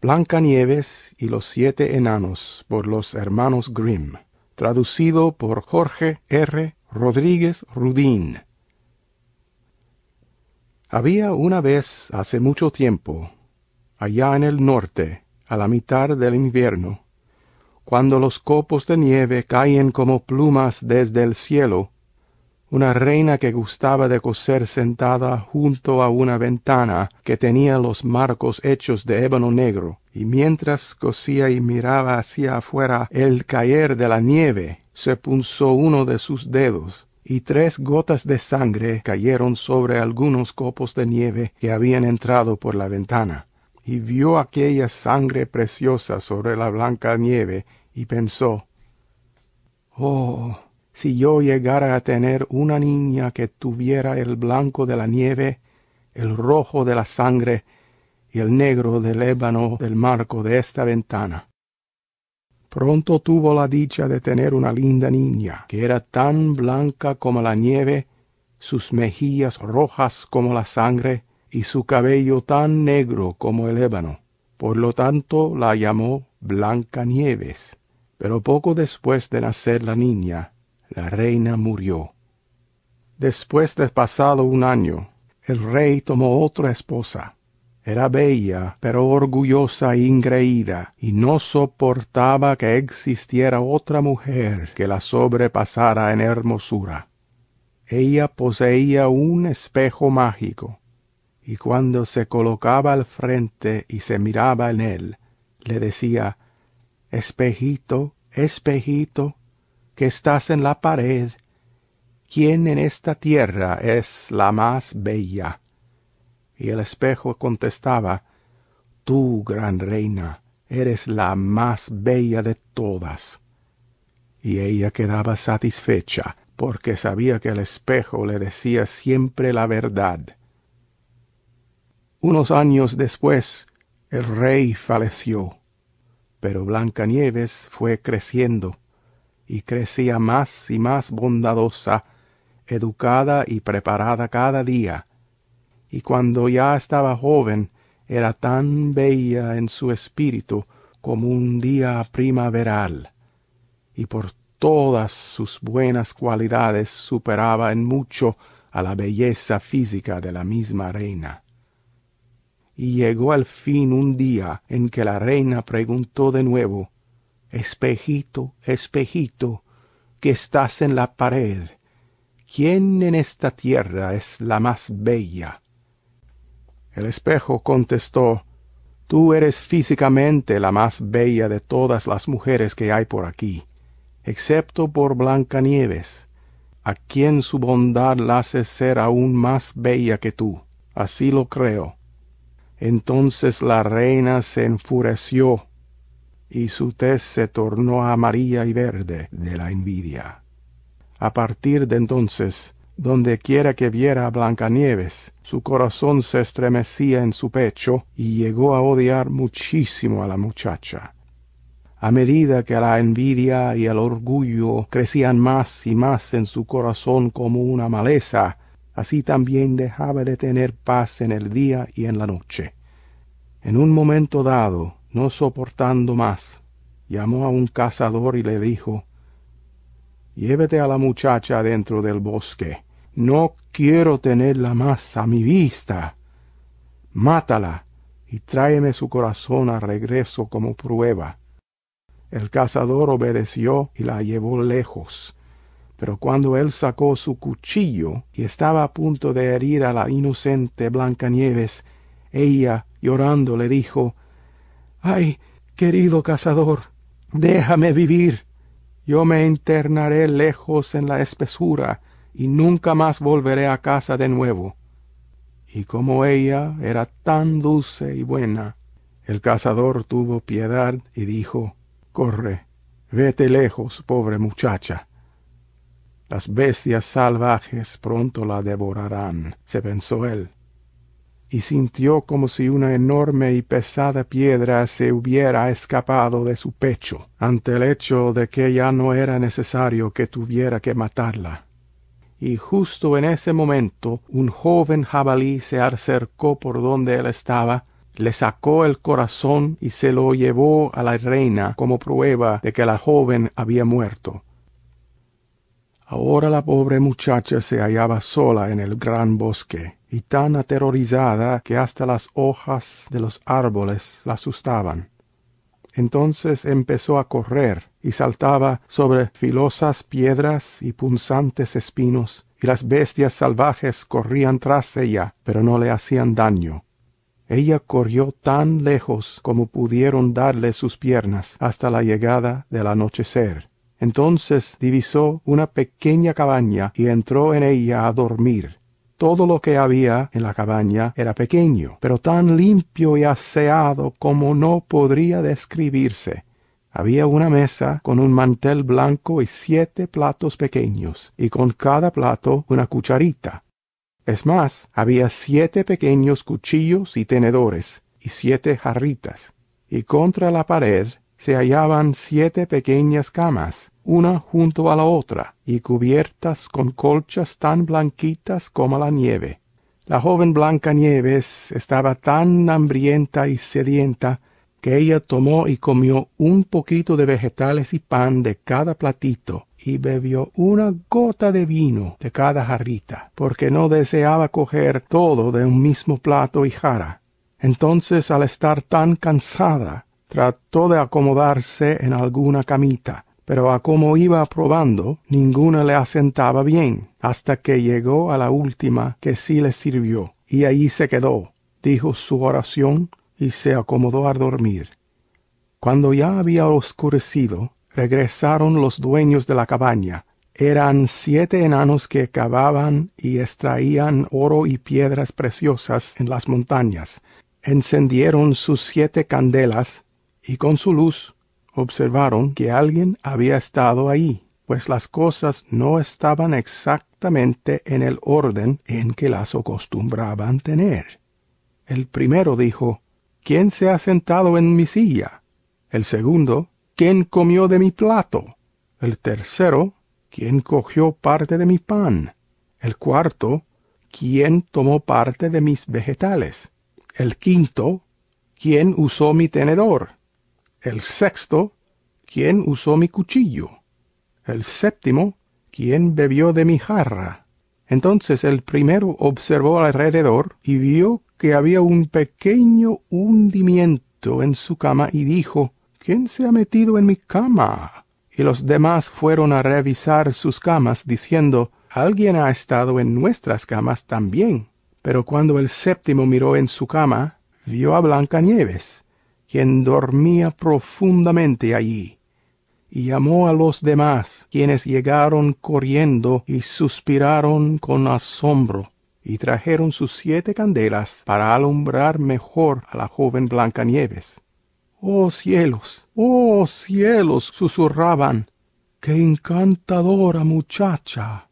Blancanieves y los siete enanos por los hermanos Grimm traducido por Jorge R. Rodríguez Rudín había una vez hace mucho tiempo allá en el norte a la mitad del invierno cuando los copos de nieve caen como plumas desde el cielo una reina que gustaba de coser sentada junto a una ventana que tenía los marcos hechos de ébano negro y mientras cosía y miraba hacia afuera el caer de la nieve se punzó uno de sus dedos y tres gotas de sangre cayeron sobre algunos copos de nieve que habían entrado por la ventana y vio aquella sangre preciosa sobre la blanca nieve y pensó oh si yo llegara a tener una niña que tuviera el blanco de la nieve el rojo de la sangre y el negro del ébano del marco de esta ventana. Pronto tuvo la dicha de tener una linda niña que era tan blanca como la nieve sus mejillas rojas como la sangre y su cabello tan negro como el ébano. Por lo tanto la llamó blanca nieves pero poco después de nacer la niña la reina murió. Después de pasado un año el rey tomó otra esposa. Era bella pero orgullosa e ingreída y no soportaba que existiera otra mujer que la sobrepasara en hermosura. Ella poseía un espejo mágico y cuando se colocaba al frente y se miraba en él le decía espejito espejito que estás en la pared quién en esta tierra es la más bella y el espejo contestaba tú gran reina eres la más bella de todas. Y ella quedaba satisfecha porque sabía que el espejo le decía siempre la verdad. Unos años después el rey falleció pero blancanieves fue creciendo y crecía más y más bondadosa educada y preparada cada día. Y cuando ya estaba joven era tan bella en su espíritu como un día primaveral y por todas sus buenas cualidades superaba en mucho a la belleza física de la misma reina. Y llegó al fin un día en que la reina preguntó de nuevo espejito espejito que estás en la pared. Quién en esta tierra es la más bella el espejo contestó tú eres físicamente la más bella de todas las mujeres que hay por aquí excepto por blancanieves a quien su bondad la hace ser aún más bella que tú. Así lo creo. Entonces la reina se enfureció y su tez se tornó amarilla y verde de la envidia. A partir de entonces donde quiera que viera a blancanieves su corazón se estremecía en su pecho y llegó a odiar muchísimo a la muchacha. A medida que la envidia y el orgullo crecían más y más en su corazón como una maleza así también dejaba de tener paz en el día y en la noche. En un momento dado no soportando más llamó a un cazador y le dijo llévete a la muchacha dentro del bosque. No quiero tenerla más a mi vista. Mátala y tráeme su corazón a regreso como prueba. El cazador obedeció y la llevó lejos. Pero cuando él sacó su cuchillo y estaba a punto de herir a la inocente blancanieves ella llorando le dijo ay querido cazador déjame vivir. Yo me internaré lejos en la espesura y nunca más volveré a casa de nuevo. Y como ella era tan dulce y buena el cazador tuvo piedad y dijo corre vete lejos pobre muchacha. Las bestias salvajes pronto la devorarán se pensó él y sintió como si una enorme y pesada piedra se hubiera escapado de su pecho ante el hecho de que ya no era necesario que tuviera que matarla y justo en ese momento un joven jabalí se acercó por donde él estaba le sacó el corazón y se lo llevó a la reina como prueba de que la joven había muerto. Ahora la pobre muchacha se hallaba sola en el gran bosque, y tan aterrorizada que hasta las hojas de los árboles la asustaban. Entonces empezó a correr y saltaba sobre filosas piedras y punzantes espinos, y las bestias salvajes corrían tras ella, pero no le hacían daño. Ella corrió tan lejos como pudieron darle sus piernas hasta la llegada del anochecer. Entonces divisó una pequeña cabaña y entró en ella a dormir. Todo lo que había en la cabaña era pequeño, pero tan limpio y aseado como no podría describirse. Había una mesa con un mantel blanco y siete platos pequeños, y con cada plato una cucharita. Es más, había siete pequeños cuchillos y tenedores, y siete jarritas, y contra la pared se hallaban siete pequeñas camas, una junto a la otra, y cubiertas con colchas tan blanquitas como la nieve. La joven Blanca Nieves estaba tan hambrienta y sedienta que ella tomó y comió un poquito de vegetales y pan de cada platito y bebió una gota de vino de cada jarrita, porque no deseaba coger todo de un mismo plato y jara. Entonces, al estar tan cansada, trató de acomodarse en alguna camita, pero a como iba probando, ninguna le asentaba bien, hasta que llegó a la última que sí le sirvió, y allí se quedó, dijo su oración y se acomodó a dormir. Cuando ya había oscurecido, regresaron los dueños de la cabaña. Eran siete enanos que cavaban y extraían oro y piedras preciosas en las montañas. Encendieron sus siete candelas y con su luz observaron que alguien había estado ahí, pues las cosas no estaban exactamente en el orden en que las acostumbraban tener. El primero dijo, ¿Quién se ha sentado en mi silla? El segundo, ¿quién comió de mi plato? El tercero, ¿quién cogió parte de mi pan? El cuarto, ¿quién tomó parte de mis vegetales? El quinto, ¿quién usó mi tenedor? El sexto, ¿quién usó mi cuchillo? El séptimo, ¿quién bebió de mi jarra? Entonces el primero observó alrededor y vio que había un pequeño hundimiento en su cama y dijo, ¿quién se ha metido en mi cama? Y los demás fueron a revisar sus camas, diciendo, alguien ha estado en nuestras camas también. Pero cuando el séptimo miró en su cama, vio a Blancanieves, quien dormía profundamente allí, y llamó a los demás, quienes llegaron corriendo y suspiraron con asombro, y trajeron sus siete candelas para alumbrar mejor a la joven Blancanieves. ¡Oh cielos! ¡Oh cielos! susurraban. ¡Qué encantadora muchacha!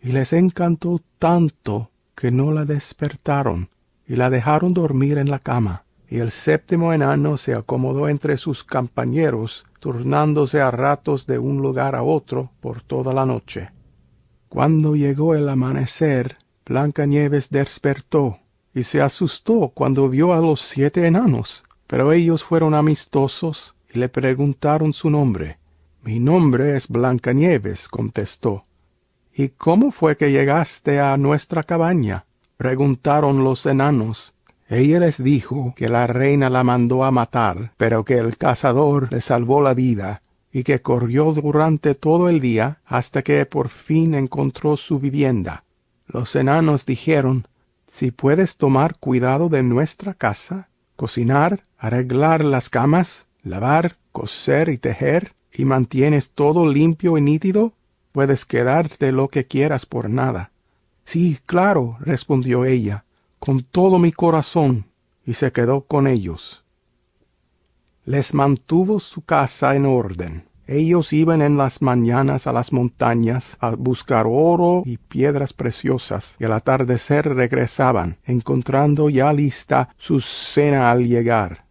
Y les encantó tanto que no la despertaron y la dejaron dormir en la cama y el séptimo enano se acomodó entre sus compañeros, turnándose a ratos de un lugar a otro por toda la noche. Cuando llegó el amanecer, Blancanieves despertó y se asustó cuando vio a los siete enanos, pero ellos fueron amistosos y le preguntaron su nombre. Mi nombre es Blancanieves, contestó. ¿Y cómo fue que llegaste a nuestra cabaña? preguntaron los enanos, ella les dijo que la reina la mandó a matar, pero que el cazador le salvó la vida, y que corrió durante todo el día hasta que por fin encontró su vivienda. Los enanos dijeron Si puedes tomar cuidado de nuestra casa, cocinar, arreglar las camas, lavar, coser y tejer, y mantienes todo limpio y nítido, puedes quedarte lo que quieras por nada. Sí, claro, respondió ella con todo mi corazón, y se quedó con ellos. Les mantuvo su casa en orden. Ellos iban en las mañanas a las montañas a buscar oro y piedras preciosas, y al atardecer regresaban, encontrando ya lista su cena al llegar.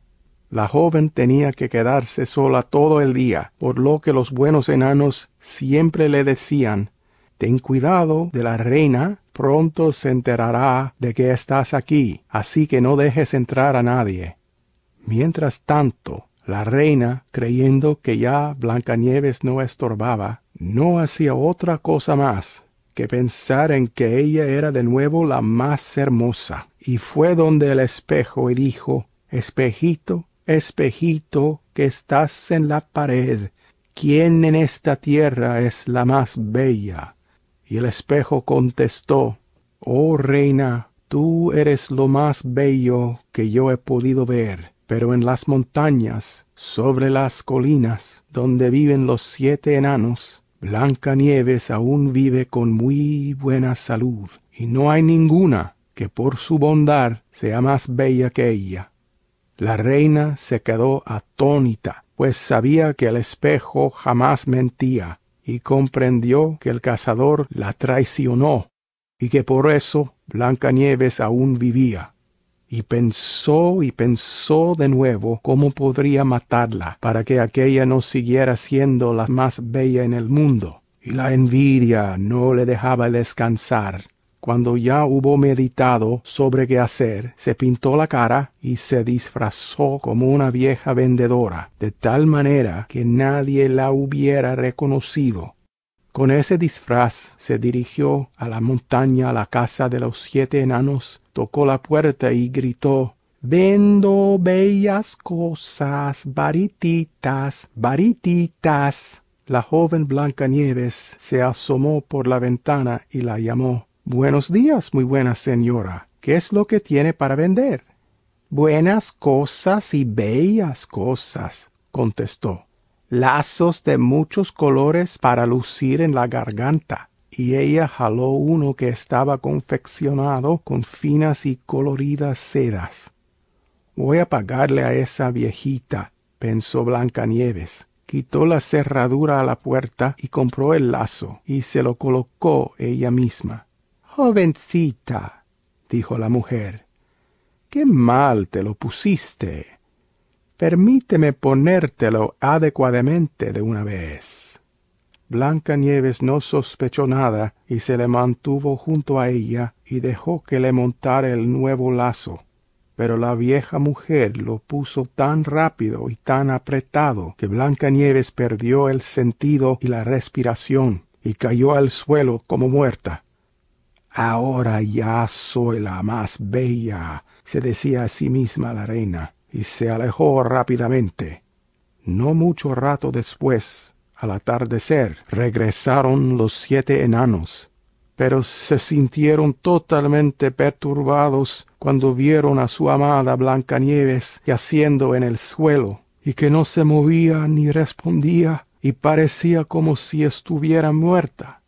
La joven tenía que quedarse sola todo el día, por lo que los buenos enanos siempre le decían Ten cuidado de la reina pronto se enterará de que estás aquí, así que no dejes entrar a nadie. Mientras tanto, la reina, creyendo que ya Blancanieves no estorbaba, no hacía otra cosa más que pensar en que ella era de nuevo la más hermosa, y fue donde el espejo y dijo Espejito, espejito, que estás en la pared, ¿quién en esta tierra es la más bella? Y el espejo contestó Oh reina, tú eres lo más bello que yo he podido ver pero en las montañas, sobre las colinas, donde viven los siete enanos, Blanca Nieves aún vive con muy buena salud, y no hay ninguna que por su bondad sea más bella que ella. La reina se quedó atónita, pues sabía que el espejo jamás mentía, y comprendió que el cazador la traicionó, y que por eso Blanca Nieves aún vivía y pensó y pensó de nuevo cómo podría matarla para que aquella no siguiera siendo la más bella en el mundo. Y la envidia no le dejaba descansar. Cuando ya hubo meditado sobre qué hacer, se pintó la cara y se disfrazó como una vieja vendedora, de tal manera que nadie la hubiera reconocido. Con ese disfraz se dirigió a la montaña a la casa de los siete enanos, tocó la puerta y gritó Vendo bellas cosas, varititas, varititas. La joven Blancanieves se asomó por la ventana y la llamó. Buenos días, muy buena señora. ¿Qué es lo que tiene para vender? Buenas cosas y bellas cosas, contestó lazos de muchos colores para lucir en la garganta, y ella jaló uno que estaba confeccionado con finas y coloridas sedas. Voy a pagarle a esa viejita, pensó Blancanieves. Quitó la cerradura a la puerta y compró el lazo, y se lo colocó ella misma. Jovencita, dijo la mujer, qué mal te lo pusiste permíteme ponértelo adecuadamente de una vez. Blanca Nieves no sospechó nada y se le mantuvo junto a ella y dejó que le montara el nuevo lazo. Pero la vieja mujer lo puso tan rápido y tan apretado que Blanca Nieves perdió el sentido y la respiración y cayó al suelo como muerta. Ahora ya soy la más bella, se decía a sí misma la reina y se alejó rápidamente. No mucho rato después, al atardecer, regresaron los siete enanos, pero se sintieron totalmente perturbados cuando vieron a su amada Blancanieves yaciendo en el suelo, y que no se movía ni respondía, y parecía como si estuviera muerta.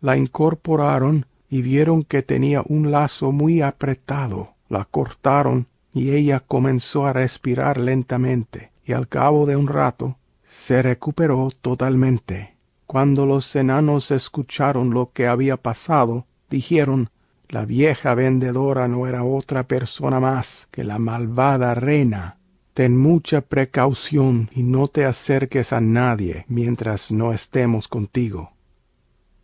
La incorporaron y vieron que tenía un lazo muy apretado. La cortaron y ella comenzó a respirar lentamente, y al cabo de un rato se recuperó totalmente. Cuando los enanos escucharon lo que había pasado, dijeron la vieja vendedora no era otra persona más que la malvada reina. Ten mucha precaución y no te acerques a nadie mientras no estemos contigo.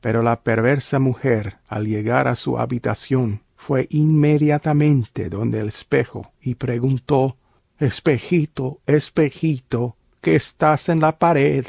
Pero la perversa mujer, al llegar a su habitación, fue inmediatamente donde el espejo y preguntó Espejito, espejito, que estás en la pared,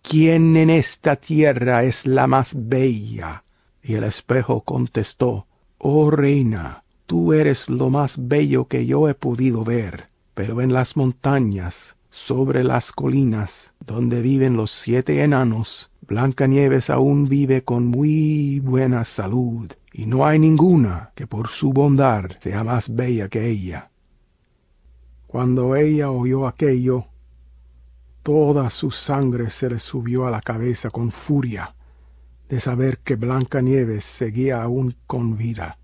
¿quién en esta tierra es la más bella? Y el espejo contestó Oh reina, tú eres lo más bello que yo he podido ver, pero en las montañas, sobre las colinas, donde viven los siete enanos, Blancanieves aún vive con muy buena salud y no hay ninguna que por su bondad sea más bella que ella. Cuando ella oyó aquello, toda su sangre se le subió a la cabeza con furia de saber que Blanca Nieves seguía aún con vida.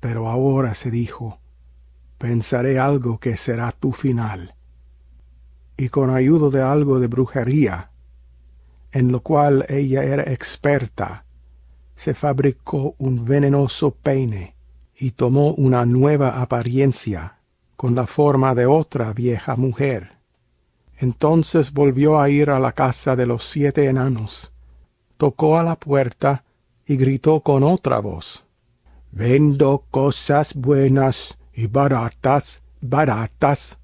Pero ahora se dijo, pensaré algo que será tu final. Y con ayuda de algo de brujería, en lo cual ella era experta, se fabricó un venenoso peine y tomó una nueva apariencia con la forma de otra vieja mujer. Entonces volvió a ir a la casa de los siete enanos, tocó a la puerta y gritó con otra voz Vendo cosas buenas y baratas, baratas.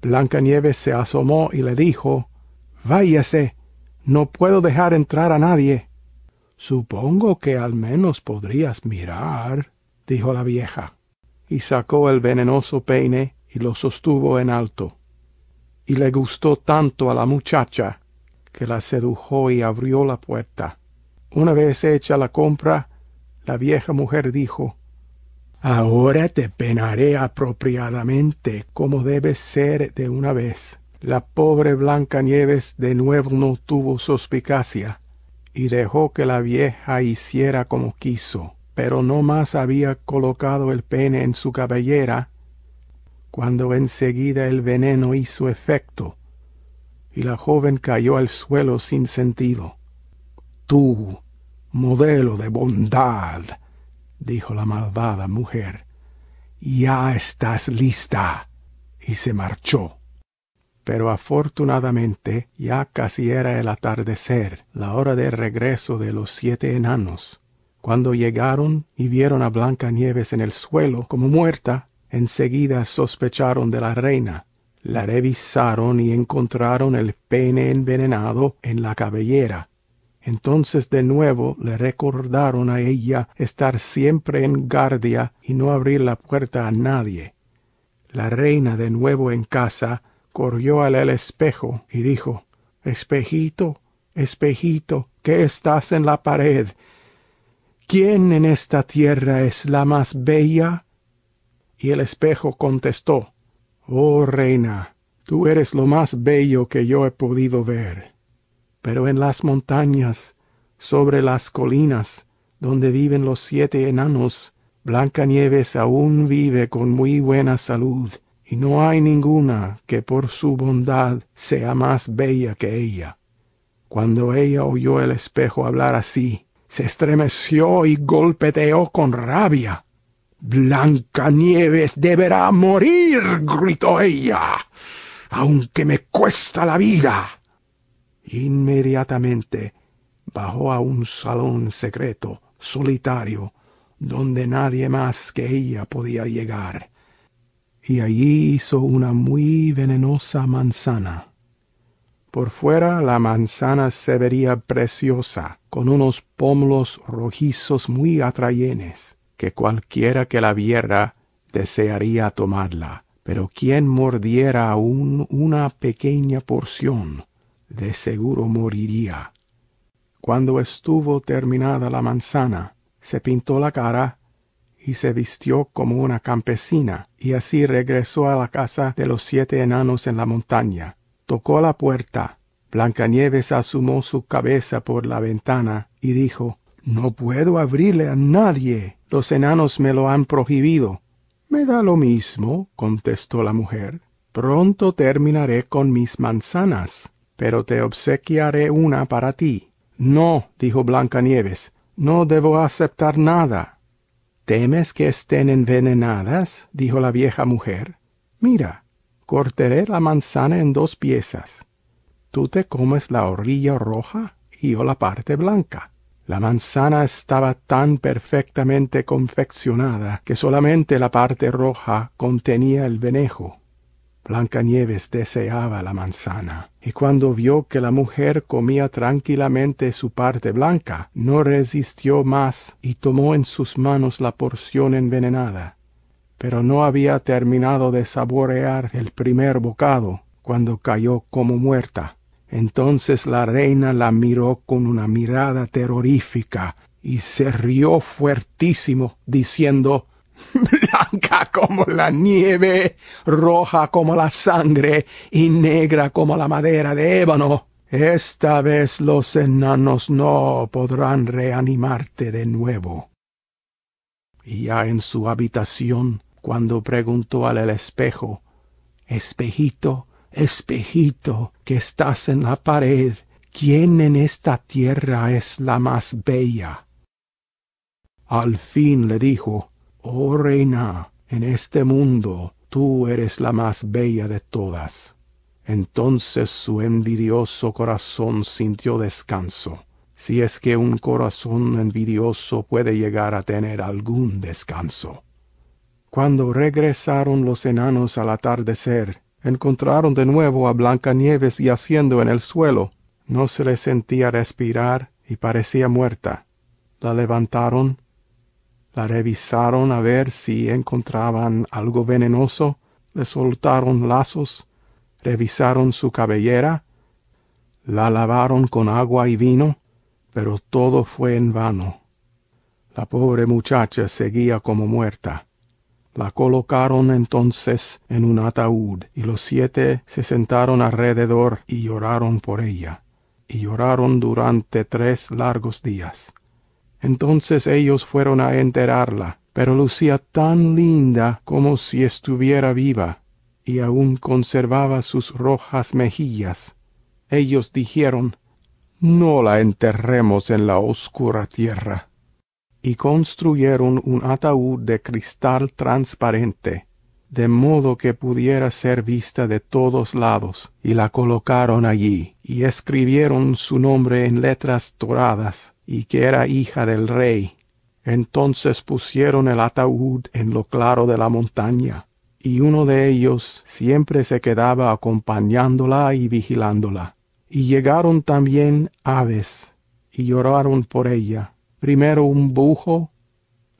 Blancanieves se asomó y le dijo Váyase, no puedo dejar entrar a nadie. Supongo que al menos podrías mirar, dijo la vieja, y sacó el venenoso peine y lo sostuvo en alto. Y le gustó tanto a la muchacha que la sedujo y abrió la puerta. Una vez hecha la compra, la vieja mujer dijo Ahora te penaré apropiadamente como debe ser de una vez. La pobre Blanca Nieves de nuevo no tuvo suspicacia y dejó que la vieja hiciera como quiso, pero no más había colocado el pene en su cabellera cuando enseguida el veneno hizo efecto y la joven cayó al suelo sin sentido. Tú, modelo de bondad, dijo la malvada mujer, ya estás lista. y se marchó. Pero afortunadamente ya casi era el atardecer, la hora de regreso de los siete enanos. Cuando llegaron y vieron a Blanca Nieves en el suelo como muerta, enseguida sospecharon de la reina. La revisaron y encontraron el pene envenenado en la cabellera entonces de nuevo le recordaron a ella estar siempre en guardia y no abrir la puerta a nadie. La reina de nuevo en casa corrió al espejo y dijo Espejito, espejito, que estás en la pared. ¿Quién en esta tierra es la más bella? Y el espejo contestó Oh reina, tú eres lo más bello que yo he podido ver pero en las montañas, sobre las colinas, donde viven los siete enanos, Blancanieves aún vive con muy buena salud, y no hay ninguna que por su bondad sea más bella que ella. Cuando ella oyó el espejo hablar así, se estremeció y golpeteó con rabia. Blancanieves deberá morir, gritó ella, aunque me cuesta la vida. Inmediatamente bajó a un salón secreto, solitario, donde nadie más que ella podía llegar, y allí hizo una muy venenosa manzana. Por fuera la manzana se vería preciosa, con unos pómulos rojizos muy atrayenes, que cualquiera que la viera desearía tomarla, pero quien mordiera aún una pequeña porción de seguro moriría. Cuando estuvo terminada la manzana, se pintó la cara y se vistió como una campesina, y así regresó a la casa de los siete enanos en la montaña. Tocó la puerta. Blancanieves asomó su cabeza por la ventana y dijo No puedo abrirle a nadie. Los enanos me lo han prohibido. Me da lo mismo, contestó la mujer. Pronto terminaré con mis manzanas pero te obsequiaré una para ti. No, dijo Blancanieves, no debo aceptar nada. ¿Temes que estén envenenadas? dijo la vieja mujer. Mira, cortaré la manzana en dos piezas. Tú te comes la orilla roja y yo la parte blanca. La manzana estaba tan perfectamente confeccionada que solamente la parte roja contenía el venejo. Blancanieves deseaba la manzana, y cuando vio que la mujer comía tranquilamente su parte blanca, no resistió más y tomó en sus manos la porción envenenada. Pero no había terminado de saborear el primer bocado cuando cayó como muerta. Entonces la reina la miró con una mirada terrorífica y se rió fuertísimo, diciendo blanca como la nieve, roja como la sangre y negra como la madera de ébano. Esta vez los enanos no podrán reanimarte de nuevo. Y ya en su habitación, cuando preguntó al espejo, Espejito, espejito, que estás en la pared, ¿quién en esta tierra es la más bella? Al fin le dijo, Oh reina, en este mundo tú eres la más bella de todas. Entonces su envidioso corazón sintió descanso, si es que un corazón envidioso puede llegar a tener algún descanso. Cuando regresaron los enanos al atardecer, encontraron de nuevo a Blancanieves yaciendo en el suelo. No se le sentía respirar y parecía muerta. La levantaron, la revisaron a ver si encontraban algo venenoso, le soltaron lazos, revisaron su cabellera, la lavaron con agua y vino, pero todo fue en vano. La pobre muchacha seguía como muerta. La colocaron entonces en un ataúd, y los siete se sentaron alrededor y lloraron por ella, y lloraron durante tres largos días. Entonces ellos fueron a enterarla, pero lucía tan linda como si estuviera viva, y aún conservaba sus rojas mejillas. Ellos dijeron, No la enterremos en la oscura tierra y construyeron un ataúd de cristal transparente, de modo que pudiera ser vista de todos lados, y la colocaron allí, y escribieron su nombre en letras doradas, y que era hija del rey. Entonces pusieron el ataúd en lo claro de la montaña, y uno de ellos siempre se quedaba acompañándola y vigilándola. Y llegaron también aves, y lloraron por ella, primero un bujo,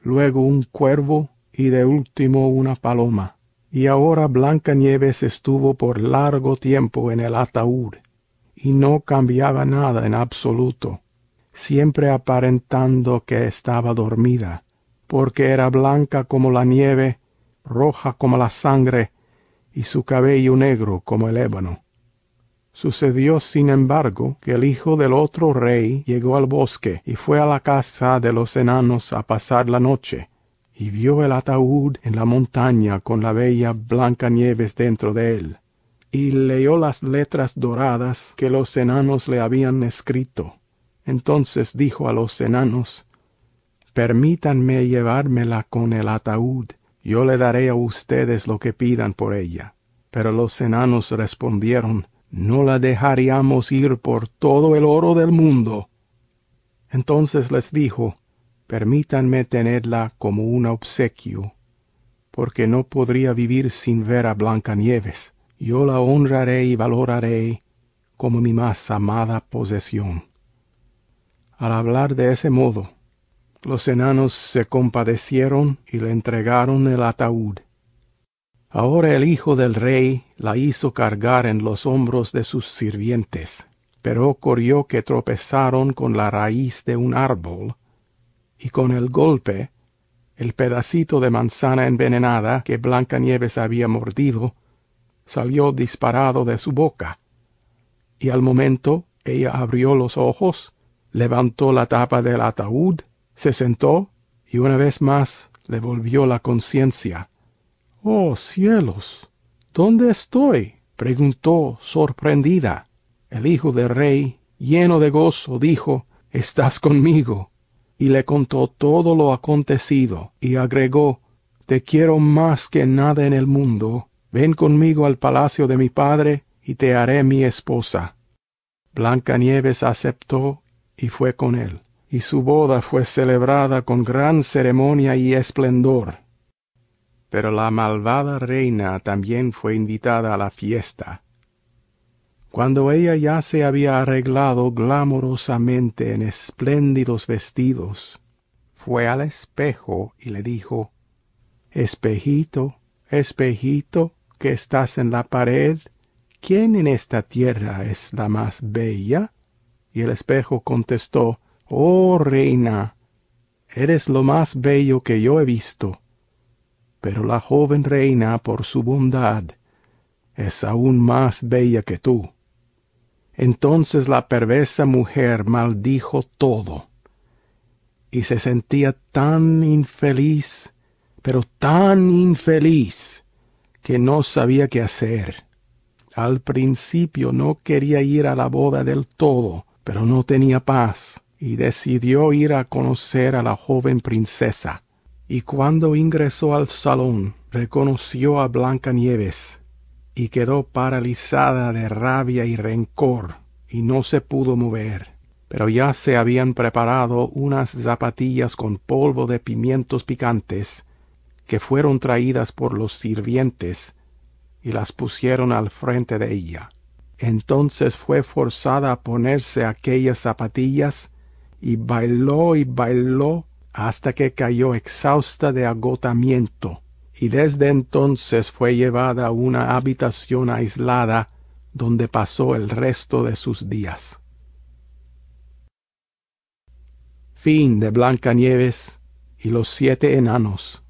luego un cuervo y de último una paloma. Y ahora Blanca Nieves estuvo por largo tiempo en el ataúd, y no cambiaba nada en absoluto, siempre aparentando que estaba dormida, porque era blanca como la nieve, roja como la sangre, y su cabello negro como el ébano. Sucedió, sin embargo, que el hijo del otro rey llegó al bosque y fue a la casa de los enanos a pasar la noche, y vio el ataúd en la montaña con la bella Blanca Nieves dentro de él, y leyó las letras doradas que los enanos le habían escrito. Entonces dijo a los enanos, Permítanme llevármela con el ataúd, yo le daré a ustedes lo que pidan por ella. Pero los enanos respondieron, no la dejaríamos ir por todo el oro del mundo. Entonces les dijo, permítanme tenerla como un obsequio, porque no podría vivir sin ver a Blancanieves. Yo la honraré y valoraré como mi más amada posesión. Al hablar de ese modo, los enanos se compadecieron y le entregaron el ataúd. Ahora el hijo del rey la hizo cargar en los hombros de sus sirvientes, pero ocurrió que tropezaron con la raíz de un árbol, y con el golpe, el pedacito de manzana envenenada que Blancanieves había mordido salió disparado de su boca, y al momento ella abrió los ojos, levantó la tapa del ataúd, se sentó y una vez más le volvió la conciencia Oh cielos. ¿Dónde estoy? preguntó sorprendida. El hijo del rey, lleno de gozo, dijo Estás conmigo. Y le contó todo lo acontecido, y agregó Te quiero más que nada en el mundo. Ven conmigo al palacio de mi padre, y te haré mi esposa. Blancanieves aceptó y fue con él, y su boda fue celebrada con gran ceremonia y esplendor pero la malvada reina también fue invitada a la fiesta. Cuando ella ya se había arreglado glamorosamente en espléndidos vestidos, fue al espejo y le dijo Espejito, espejito, que estás en la pared, ¿quién en esta tierra es la más bella? Y el espejo contestó Oh reina, eres lo más bello que yo he visto pero la joven reina por su bondad es aún más bella que tú. Entonces la perversa mujer maldijo todo, y se sentía tan infeliz, pero tan infeliz, que no sabía qué hacer. Al principio no quería ir a la boda del todo, pero no tenía paz, y decidió ir a conocer a la joven princesa y cuando ingresó al salón reconoció a Blancanieves y quedó paralizada de rabia y rencor y no se pudo mover. pero ya se habían preparado unas zapatillas con polvo de pimientos picantes que fueron traídas por los sirvientes y las pusieron al frente de ella. Entonces fue forzada a ponerse aquellas zapatillas y bailó y bailó hasta que cayó exhausta de agotamiento, y desde entonces fue llevada a una habitación aislada donde pasó el resto de sus días. Fin de Blancanieves y los siete enanos.